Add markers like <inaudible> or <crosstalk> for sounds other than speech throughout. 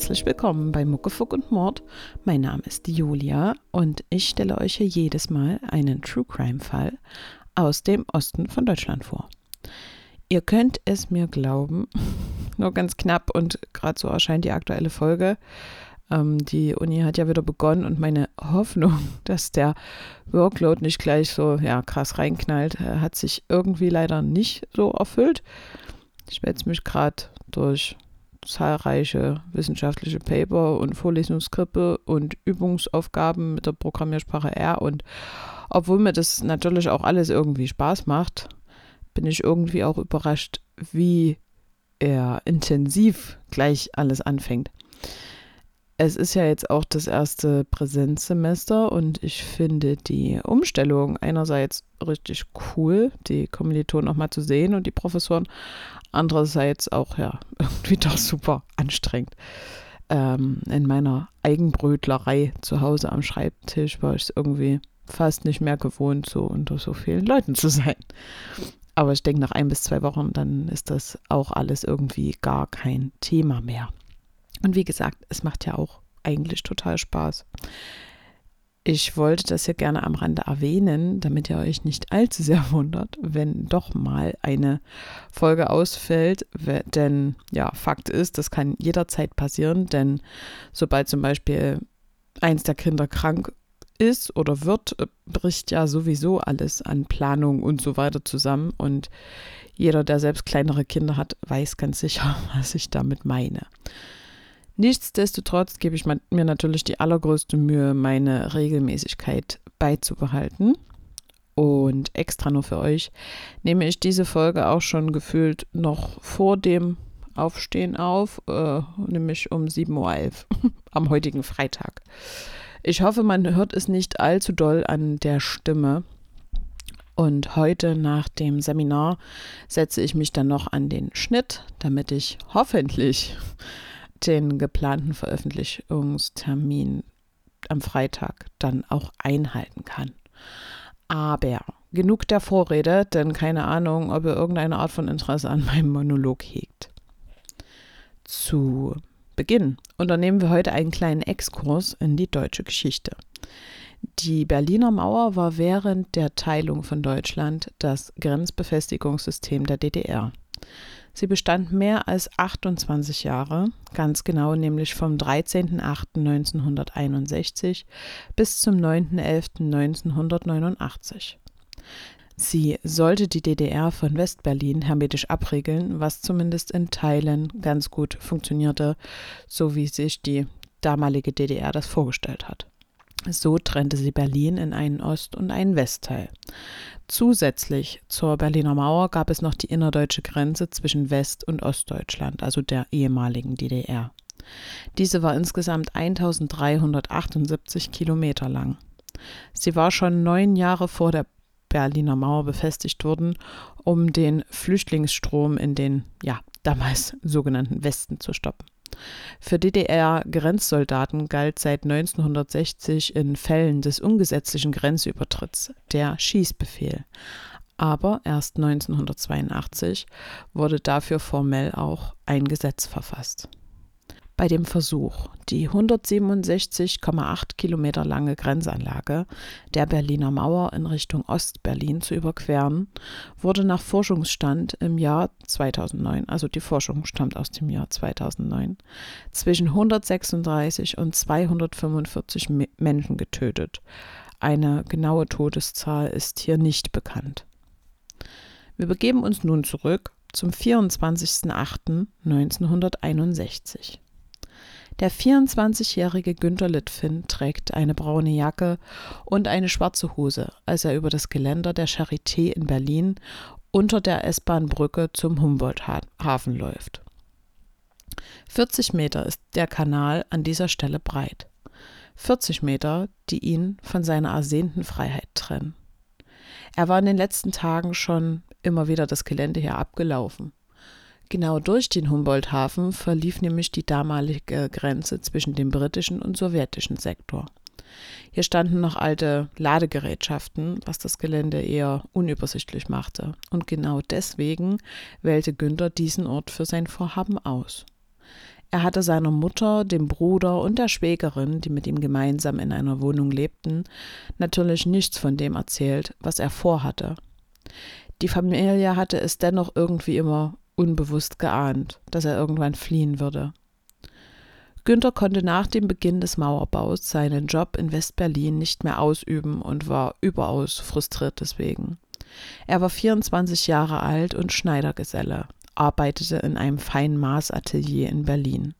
Herzlich willkommen bei Muckefuck und Mord. Mein Name ist Julia und ich stelle euch hier jedes Mal einen True Crime Fall aus dem Osten von Deutschland vor. Ihr könnt es mir glauben, <laughs> nur ganz knapp und gerade so erscheint die aktuelle Folge. Ähm, die Uni hat ja wieder begonnen und meine <laughs> Hoffnung, dass der Workload nicht gleich so ja, krass reinknallt, äh, hat sich irgendwie leider nicht so erfüllt. Ich wälze mich gerade durch zahlreiche wissenschaftliche Paper und Vorlesungskrippe und Übungsaufgaben mit der Programmiersprache R. Und obwohl mir das natürlich auch alles irgendwie Spaß macht, bin ich irgendwie auch überrascht, wie er intensiv gleich alles anfängt es ist ja jetzt auch das erste Präsenzsemester und ich finde die Umstellung einerseits richtig cool, die Kommilitonen nochmal zu sehen und die Professoren, andererseits auch ja <laughs> irgendwie doch super anstrengend. Ähm, in meiner Eigenbrötlerei zu Hause am Schreibtisch war ich es irgendwie fast nicht mehr gewohnt, so unter so vielen Leuten zu sein. Aber ich denke, nach ein bis zwei Wochen, dann ist das auch alles irgendwie gar kein Thema mehr. Und wie gesagt, es macht ja auch eigentlich total Spaß. Ich wollte das ja gerne am Rande erwähnen, damit ihr euch nicht allzu sehr <laughs> wundert, wenn doch mal eine Folge ausfällt. Denn ja, Fakt ist, das kann jederzeit passieren, denn sobald zum Beispiel eins der Kinder krank ist oder wird, äh, bricht ja sowieso alles an Planung und so weiter zusammen. Und jeder, der selbst kleinere Kinder hat, weiß ganz sicher, <laughs> was ich damit meine. Nichtsdestotrotz gebe ich mir natürlich die allergrößte Mühe, meine Regelmäßigkeit beizubehalten. Und extra nur für euch nehme ich diese Folge auch schon gefühlt noch vor dem Aufstehen auf, äh, nämlich um 7.11 Uhr <laughs> am heutigen Freitag. Ich hoffe, man hört es nicht allzu doll an der Stimme. Und heute nach dem Seminar setze ich mich dann noch an den Schnitt, damit ich hoffentlich den geplanten Veröffentlichungstermin am Freitag dann auch einhalten kann. Aber genug der Vorrede, denn keine Ahnung, ob ihr irgendeine Art von Interesse an meinem Monolog hegt. Zu Beginn unternehmen wir heute einen kleinen Exkurs in die deutsche Geschichte. Die Berliner Mauer war während der Teilung von Deutschland das Grenzbefestigungssystem der DDR. Sie bestand mehr als 28 Jahre, ganz genau nämlich vom 13.08.1961 bis zum 9.11.1989. Sie sollte die DDR von Westberlin hermetisch abriegeln, was zumindest in Teilen ganz gut funktionierte, so wie sich die damalige DDR das vorgestellt hat. So trennte sie Berlin in einen Ost- und einen Westteil. Zusätzlich zur Berliner Mauer gab es noch die innerdeutsche Grenze zwischen West- und Ostdeutschland, also der ehemaligen DDR. Diese war insgesamt 1378 Kilometer lang. Sie war schon neun Jahre vor der Berliner Mauer befestigt worden, um den Flüchtlingsstrom in den, ja, damals sogenannten Westen zu stoppen. Für DDR-Grenzsoldaten galt seit 1960 in Fällen des ungesetzlichen Grenzübertritts der Schießbefehl. Aber erst 1982 wurde dafür formell auch ein Gesetz verfasst bei dem Versuch, die 167,8 Kilometer lange Grenzanlage der Berliner Mauer in Richtung Ostberlin zu überqueren, wurde nach Forschungsstand im Jahr 2009, also die Forschung stammt aus dem Jahr 2009, zwischen 136 und 245 Menschen getötet. Eine genaue Todeszahl ist hier nicht bekannt. Wir begeben uns nun zurück zum 24.08.1961. Der 24-jährige Günter Littfin trägt eine braune Jacke und eine schwarze Hose, als er über das Geländer der Charité in Berlin unter der S-Bahn-Brücke zum Humboldt-Hafen läuft. 40 Meter ist der Kanal an dieser Stelle breit. 40 Meter, die ihn von seiner ersehnten Freiheit trennen. Er war in den letzten Tagen schon immer wieder das Gelände hier abgelaufen. Genau durch den Humboldt-Hafen verlief nämlich die damalige Grenze zwischen dem britischen und sowjetischen Sektor. Hier standen noch alte Ladegerätschaften, was das Gelände eher unübersichtlich machte. Und genau deswegen wählte Günther diesen Ort für sein Vorhaben aus. Er hatte seiner Mutter, dem Bruder und der Schwägerin, die mit ihm gemeinsam in einer Wohnung lebten, natürlich nichts von dem erzählt, was er vorhatte. Die Familie hatte es dennoch irgendwie immer unbewusst geahnt, dass er irgendwann fliehen würde. Günther konnte nach dem Beginn des Mauerbaus seinen Job in Westberlin nicht mehr ausüben und war überaus frustriert deswegen. Er war 24 Jahre alt und Schneidergeselle arbeitete in einem feinen Maßatelier in Berlin.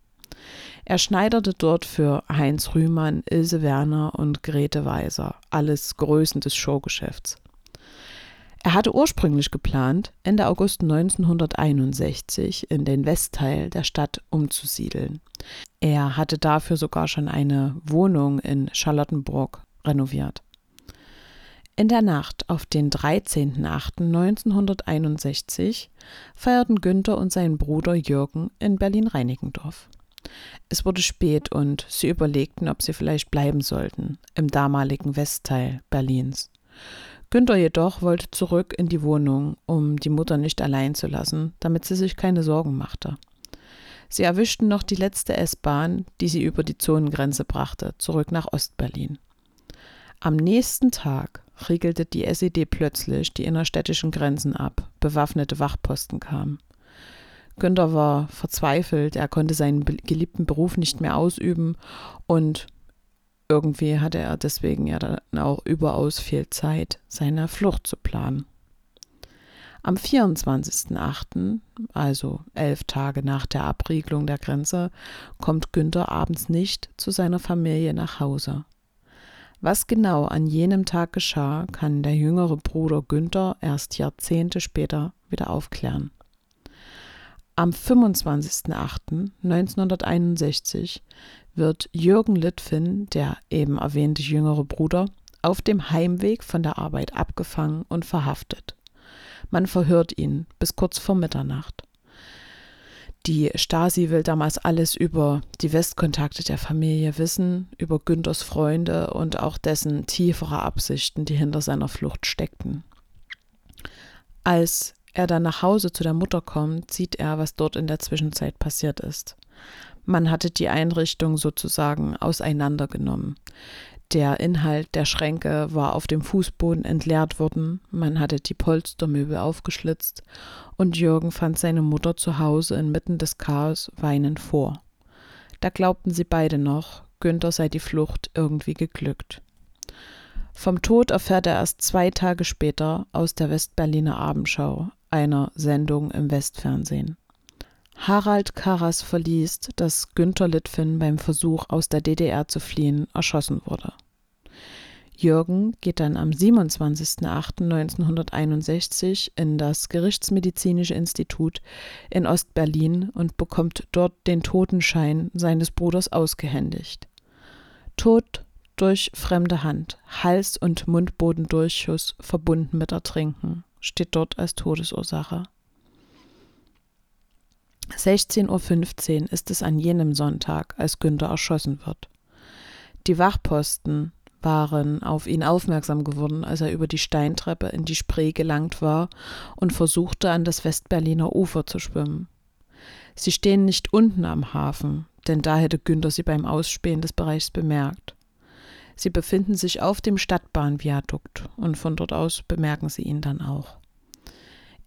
Er schneiderte dort für Heinz Rühmann, Ilse Werner und Grete Weiser, alles Größen des Showgeschäfts. Er hatte ursprünglich geplant, Ende August 1961 in den Westteil der Stadt umzusiedeln. Er hatte dafür sogar schon eine Wohnung in Charlottenburg renoviert. In der Nacht auf den 13.08.1961 feierten Günther und sein Bruder Jürgen in Berlin-Reinickendorf. Es wurde spät und sie überlegten, ob sie vielleicht bleiben sollten, im damaligen Westteil Berlins. Günther jedoch wollte zurück in die Wohnung, um die Mutter nicht allein zu lassen, damit sie sich keine Sorgen machte. Sie erwischten noch die letzte S-Bahn, die sie über die Zonengrenze brachte, zurück nach Ostberlin. Am nächsten Tag riegelte die SED plötzlich die innerstädtischen Grenzen ab, bewaffnete Wachposten kamen. Günther war verzweifelt, er konnte seinen geliebten Beruf nicht mehr ausüben und irgendwie hatte er deswegen ja dann auch überaus viel Zeit, seine Flucht zu planen. Am 24.08., also elf Tage nach der Abriegelung der Grenze, kommt Günther abends nicht zu seiner Familie nach Hause. Was genau an jenem Tag geschah, kann der jüngere Bruder Günther erst Jahrzehnte später wieder aufklären. Am 25.08.1961 wird Jürgen Litfin, der eben erwähnte jüngere Bruder, auf dem Heimweg von der Arbeit abgefangen und verhaftet. Man verhört ihn bis kurz vor Mitternacht. Die Stasi will damals alles über die Westkontakte der Familie wissen, über Günthers Freunde und auch dessen tiefere Absichten, die hinter seiner Flucht steckten. Als er dann nach Hause zu der Mutter kommt, sieht er, was dort in der Zwischenzeit passiert ist. Man hatte die Einrichtung sozusagen auseinandergenommen. Der Inhalt der Schränke war auf dem Fußboden entleert worden, man hatte die Polstermöbel aufgeschlitzt und Jürgen fand seine Mutter zu Hause inmitten des Chaos weinend vor. Da glaubten sie beide noch, Günther sei die Flucht irgendwie geglückt. Vom Tod erfährt er erst zwei Tage später aus der Westberliner Abendschau, einer Sendung im Westfernsehen. Harald Karas verliest, dass Günther Litfin beim Versuch, aus der DDR zu fliehen, erschossen wurde. Jürgen geht dann am 27.08.1961 in das Gerichtsmedizinische Institut in Ostberlin und bekommt dort den Totenschein seines Bruders ausgehändigt. Tod durch fremde Hand, Hals- und Mundbodendurchschuss verbunden mit Ertrinken, steht dort als Todesursache. 16.15 Uhr ist es an jenem Sonntag, als Günther erschossen wird. Die Wachposten waren auf ihn aufmerksam geworden, als er über die Steintreppe in die Spree gelangt war und versuchte, an das Westberliner Ufer zu schwimmen. Sie stehen nicht unten am Hafen, denn da hätte Günther sie beim Ausspähen des Bereichs bemerkt. Sie befinden sich auf dem Stadtbahnviadukt und von dort aus bemerken sie ihn dann auch.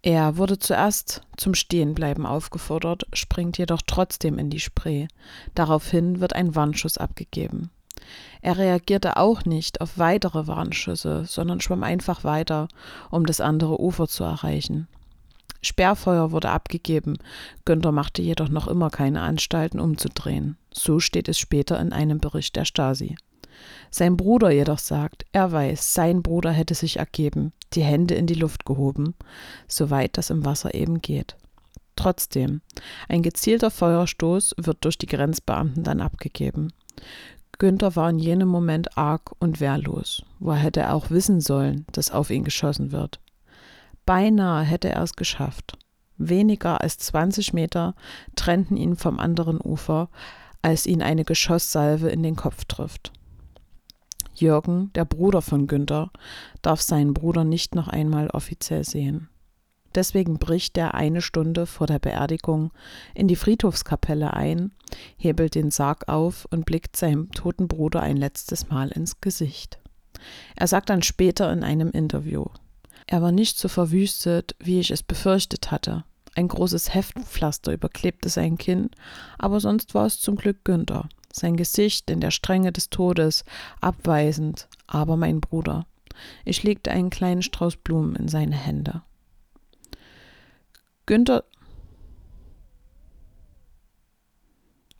Er wurde zuerst zum Stehenbleiben aufgefordert, springt jedoch trotzdem in die Spree. Daraufhin wird ein Warnschuss abgegeben. Er reagierte auch nicht auf weitere Warnschüsse, sondern schwamm einfach weiter, um das andere Ufer zu erreichen. Sperrfeuer wurde abgegeben, Günther machte jedoch noch immer keine Anstalten umzudrehen. So steht es später in einem Bericht der Stasi. Sein Bruder jedoch sagt, er weiß, sein Bruder hätte sich ergeben, die Hände in die Luft gehoben, soweit das im Wasser eben geht. Trotzdem, ein gezielter Feuerstoß wird durch die Grenzbeamten dann abgegeben. Günther war in jenem Moment arg und wehrlos. Woher hätte er auch wissen sollen, dass auf ihn geschossen wird? Beinahe hätte er es geschafft. Weniger als 20 Meter trennten ihn vom anderen Ufer, als ihn eine Geschosssalve in den Kopf trifft. Jürgen, der Bruder von Günther, darf seinen Bruder nicht noch einmal offiziell sehen. Deswegen bricht er eine Stunde vor der Beerdigung in die Friedhofskapelle ein, hebelt den Sarg auf und blickt seinem toten Bruder ein letztes Mal ins Gesicht. Er sagt dann später in einem Interview, er war nicht so verwüstet, wie ich es befürchtet hatte. Ein großes Heftpflaster überklebte sein Kinn, aber sonst war es zum Glück Günther. Sein Gesicht in der Strenge des Todes, abweisend, aber mein Bruder. Ich legte einen kleinen Strauß Blumen in seine Hände. Günther,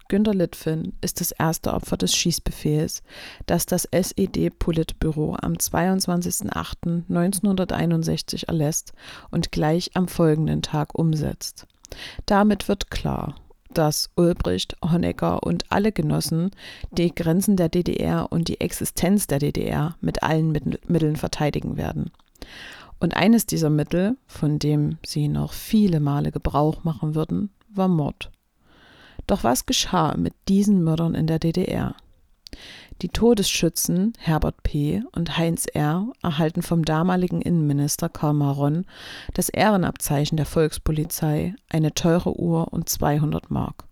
Günter Litfin ist das erste Opfer des Schießbefehls, das das SED-Politbüro am 22.08.1961 erlässt und gleich am folgenden Tag umsetzt. Damit wird klar, dass Ulbricht, Honecker und alle Genossen die Grenzen der DDR und die Existenz der DDR mit allen Mitteln verteidigen werden. Und eines dieser Mittel, von dem sie noch viele Male Gebrauch machen würden, war Mord. Doch was geschah mit diesen Mördern in der DDR? Die Todesschützen Herbert P. und Heinz R. erhalten vom damaligen Innenminister Karl Maron das Ehrenabzeichen der Volkspolizei, eine teure Uhr und 200 Mark.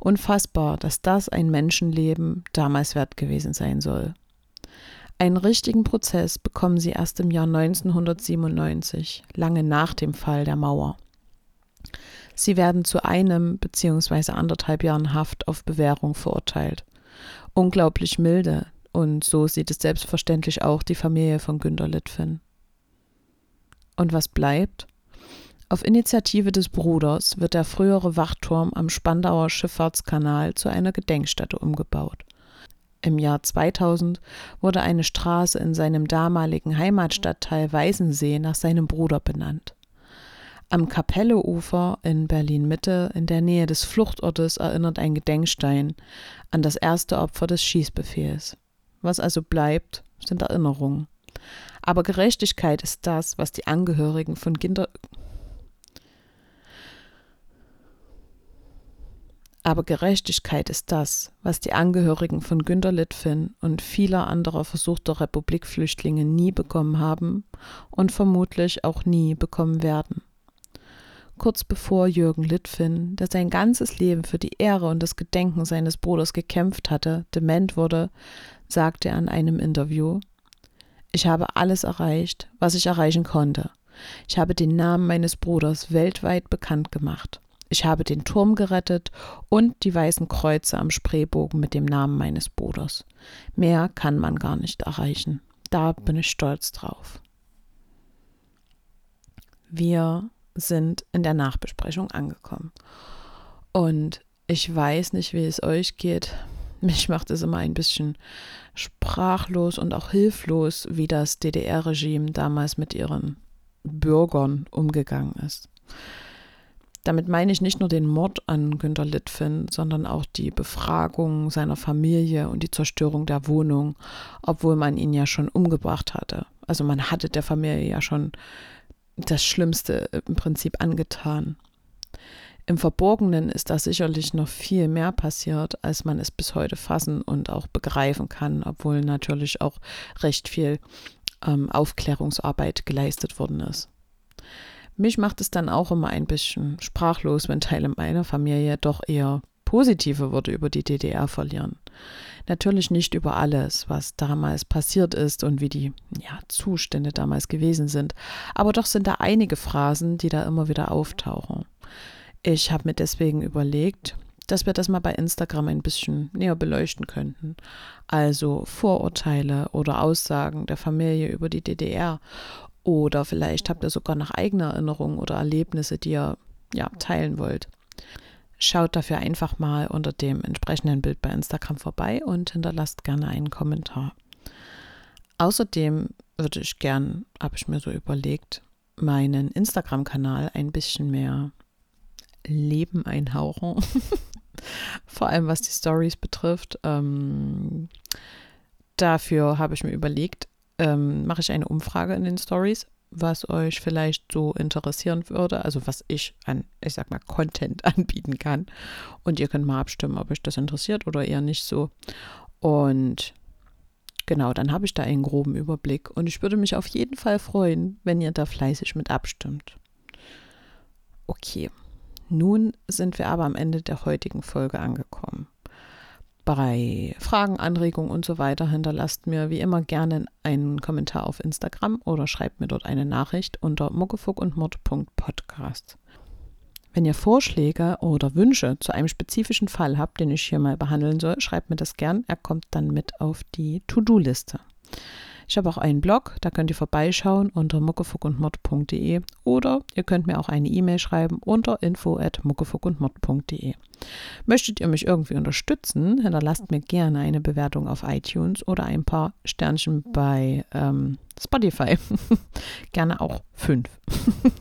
Unfassbar, dass das ein Menschenleben damals wert gewesen sein soll. Einen richtigen Prozess bekommen sie erst im Jahr 1997, lange nach dem Fall der Mauer. Sie werden zu einem bzw. anderthalb Jahren Haft auf Bewährung verurteilt. Unglaublich milde, und so sieht es selbstverständlich auch die Familie von Günter Litfin. Und was bleibt? Auf Initiative des Bruders wird der frühere Wachturm am Spandauer Schifffahrtskanal zu einer Gedenkstätte umgebaut. Im Jahr 2000 wurde eine Straße in seinem damaligen Heimatstadtteil Weißensee nach seinem Bruder benannt. Am Kapelleufer in Berlin-Mitte, in der Nähe des Fluchtortes, erinnert ein Gedenkstein an das erste Opfer des Schießbefehls. Was also bleibt, sind Erinnerungen. Aber Gerechtigkeit ist das, was die Angehörigen von Kinder Aber Gerechtigkeit ist das, was die Angehörigen von Günter Litfin und vieler anderer versuchter Republikflüchtlinge nie bekommen haben und vermutlich auch nie bekommen werden kurz bevor Jürgen Litfin, der sein ganzes Leben für die Ehre und das Gedenken seines Bruders gekämpft hatte, dement wurde, sagte er in einem Interview, ich habe alles erreicht, was ich erreichen konnte. Ich habe den Namen meines Bruders weltweit bekannt gemacht. Ich habe den Turm gerettet und die weißen Kreuze am Spreebogen mit dem Namen meines Bruders. Mehr kann man gar nicht erreichen. Da bin ich stolz drauf. Wir sind in der Nachbesprechung angekommen. Und ich weiß nicht, wie es euch geht. Mich macht es immer ein bisschen sprachlos und auch hilflos, wie das DDR-Regime damals mit ihren Bürgern umgegangen ist. Damit meine ich nicht nur den Mord an Günter Litfin, sondern auch die Befragung seiner Familie und die Zerstörung der Wohnung, obwohl man ihn ja schon umgebracht hatte. Also man hatte der Familie ja schon das Schlimmste im Prinzip angetan. Im Verborgenen ist da sicherlich noch viel mehr passiert, als man es bis heute fassen und auch begreifen kann, obwohl natürlich auch recht viel ähm, Aufklärungsarbeit geleistet worden ist. Mich macht es dann auch immer ein bisschen sprachlos, wenn Teile meiner Familie doch eher positive Worte über die DDR verlieren. Natürlich nicht über alles, was damals passiert ist und wie die ja, Zustände damals gewesen sind, aber doch sind da einige Phrasen, die da immer wieder auftauchen. Ich habe mir deswegen überlegt, dass wir das mal bei Instagram ein bisschen näher beleuchten könnten. Also Vorurteile oder Aussagen der Familie über die DDR. Oder vielleicht habt ihr sogar noch eigene Erinnerungen oder Erlebnisse, die ihr ja, teilen wollt. Schaut dafür einfach mal unter dem entsprechenden Bild bei Instagram vorbei und hinterlasst gerne einen Kommentar. Außerdem würde ich gern, habe ich mir so überlegt, meinen Instagram-Kanal ein bisschen mehr Leben einhauchen. <laughs> Vor allem was die Stories betrifft. Ähm, dafür habe ich mir überlegt, ähm, mache ich eine Umfrage in den Stories was euch vielleicht so interessieren würde, also was ich an, ich sag mal, Content <laughs> anbieten kann. Und ihr könnt mal abstimmen, ob euch das interessiert oder eher nicht so. Und genau, dann habe ich da einen groben Überblick. Und ich würde mich auf jeden Fall freuen, wenn ihr da fleißig mit abstimmt. Okay, nun sind wir aber am Ende der heutigen Folge angekommen. Bei Fragen, Anregungen und so weiter hinterlasst mir wie immer gerne einen Kommentar auf Instagram oder schreibt mir dort eine Nachricht unter muckefuckundmord.podcast. Wenn ihr Vorschläge oder Wünsche zu einem spezifischen Fall habt, den ich hier mal behandeln soll, schreibt mir das gern. Er kommt dann mit auf die To-Do-Liste. Ich habe auch einen Blog, da könnt ihr vorbeischauen unter muckefuckundmod.de oder ihr könnt mir auch eine E-Mail schreiben unter info@muckefuckundmod.de. Möchtet ihr mich irgendwie unterstützen, hinterlasst mir gerne eine Bewertung auf iTunes oder ein paar Sternchen bei ähm, Spotify. <laughs> gerne auch fünf.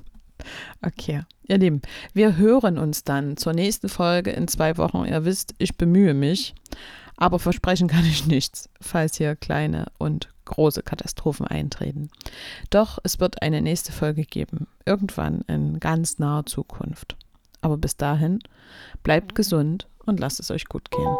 <laughs> okay, ihr Lieben, wir hören uns dann zur nächsten Folge in zwei Wochen. Ihr wisst, ich bemühe mich. Aber versprechen kann ich nichts, falls hier kleine und große Katastrophen eintreten. Doch es wird eine nächste Folge geben, irgendwann in ganz naher Zukunft. Aber bis dahin, bleibt gesund und lasst es euch gut gehen.